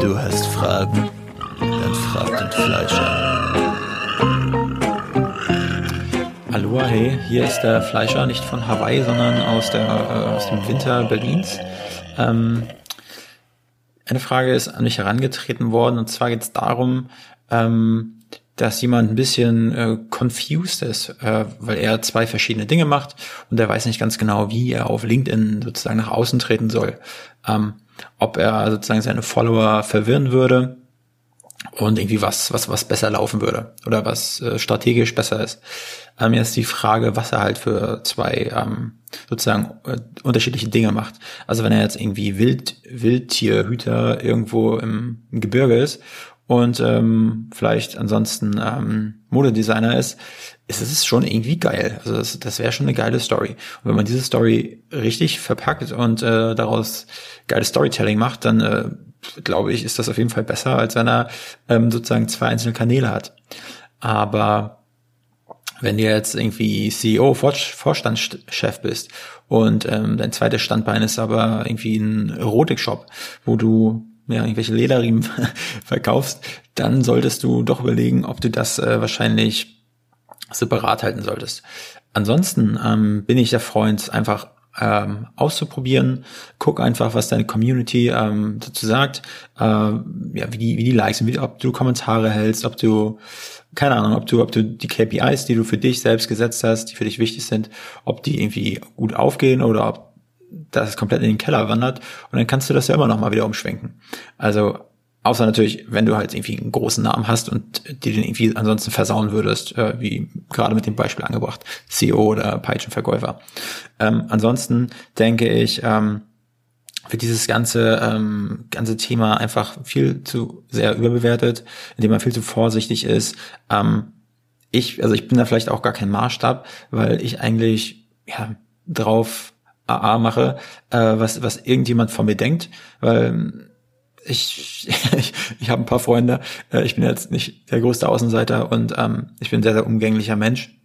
Du hast Fragen? Dann frag den Fleischer. Aloha, hey, hier ist der Fleischer, nicht von Hawaii, sondern aus, der, äh, aus dem Winter Berlins. Ähm, eine Frage ist an mich herangetreten worden und zwar geht es darum, ähm, dass jemand ein bisschen äh, confused ist, äh, weil er zwei verschiedene Dinge macht und er weiß nicht ganz genau, wie er auf LinkedIn sozusagen nach außen treten soll. Ähm, ob er sozusagen seine Follower verwirren würde und irgendwie was, was, was besser laufen würde oder was äh, strategisch besser ist. Ähm, jetzt die Frage, was er halt für zwei ähm, sozusagen äh, unterschiedliche Dinge macht. Also wenn er jetzt irgendwie Wild, Wildtierhüter irgendwo im, im Gebirge ist und ähm, vielleicht ansonsten ähm, Modedesigner ist, ist es schon irgendwie geil. Also das, das wäre schon eine geile Story. Und wenn man diese Story richtig verpackt und äh, daraus geiles Storytelling macht, dann äh, glaube ich, ist das auf jeden Fall besser, als wenn er ähm, sozusagen zwei einzelne Kanäle hat. Aber wenn du jetzt irgendwie CEO, Vorstandschef bist und ähm, dein zweites Standbein ist aber irgendwie ein Erotik-Shop, wo du ja, irgendwelche Lederriemen verkaufst, dann solltest du doch überlegen, ob du das äh, wahrscheinlich separat halten solltest. Ansonsten ähm, bin ich der Freund, einfach ähm, auszuprobieren. Guck einfach, was deine Community ähm, dazu sagt, äh, ja, wie die, wie die Likes, wie, ob du Kommentare hältst, ob du, keine Ahnung, ob du, ob du die KPIs, die du für dich selbst gesetzt hast, die für dich wichtig sind, ob die irgendwie gut aufgehen oder ob das komplett in den Keller wandert und dann kannst du das ja immer noch mal wieder umschwenken. Also außer natürlich, wenn du halt irgendwie einen großen Namen hast und dir den irgendwie ansonsten versauen würdest, äh, wie gerade mit dem Beispiel angebracht, CEO oder Peitschenverkäufer. Ähm, ansonsten denke ich, ähm, wird dieses ganze ähm, ganze Thema einfach viel zu sehr überbewertet, indem man viel zu vorsichtig ist. Ähm, ich, also ich bin da vielleicht auch gar kein Maßstab, weil ich eigentlich ja drauf AA mache, äh, was, was irgendjemand von mir denkt, weil ich, ich, ich habe ein paar Freunde, äh, ich bin jetzt nicht der größte Außenseiter und ähm, ich bin ein sehr, sehr umgänglicher Mensch.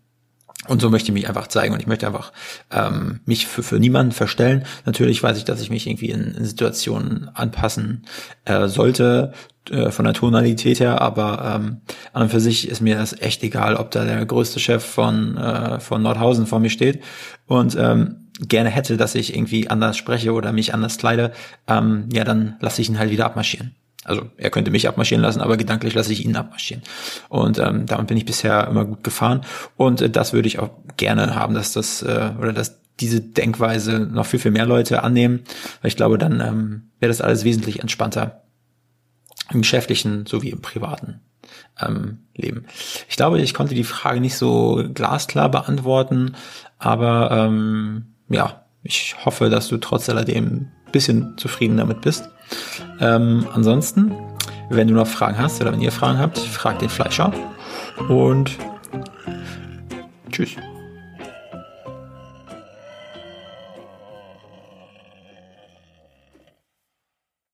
Und so möchte ich mich einfach zeigen und ich möchte einfach ähm, mich für, für niemanden verstellen. Natürlich weiß ich, dass ich mich irgendwie in, in Situationen anpassen äh, sollte, äh, von der Tonalität her, aber ähm, an und für sich ist mir das echt egal, ob da der größte Chef von, äh, von Nordhausen vor mir steht. Und ähm, gerne hätte, dass ich irgendwie anders spreche oder mich anders kleide, ähm, ja, dann lasse ich ihn halt wieder abmarschieren. Also er könnte mich abmarschieren lassen, aber gedanklich lasse ich ihn abmarschieren. Und ähm, damit bin ich bisher immer gut gefahren. Und äh, das würde ich auch gerne haben, dass das äh, oder dass diese Denkweise noch viel, viel mehr Leute annehmen. Weil ich glaube, dann ähm, wäre das alles wesentlich entspannter im geschäftlichen sowie im privaten ähm, Leben. Ich glaube, ich konnte die Frage nicht so glasklar beantworten, aber ähm, ja, ich hoffe, dass du trotz alledem ein bisschen zufrieden damit bist. Ähm, ansonsten, wenn du noch Fragen hast oder wenn ihr Fragen habt, fragt den Fleischer. Und tschüss.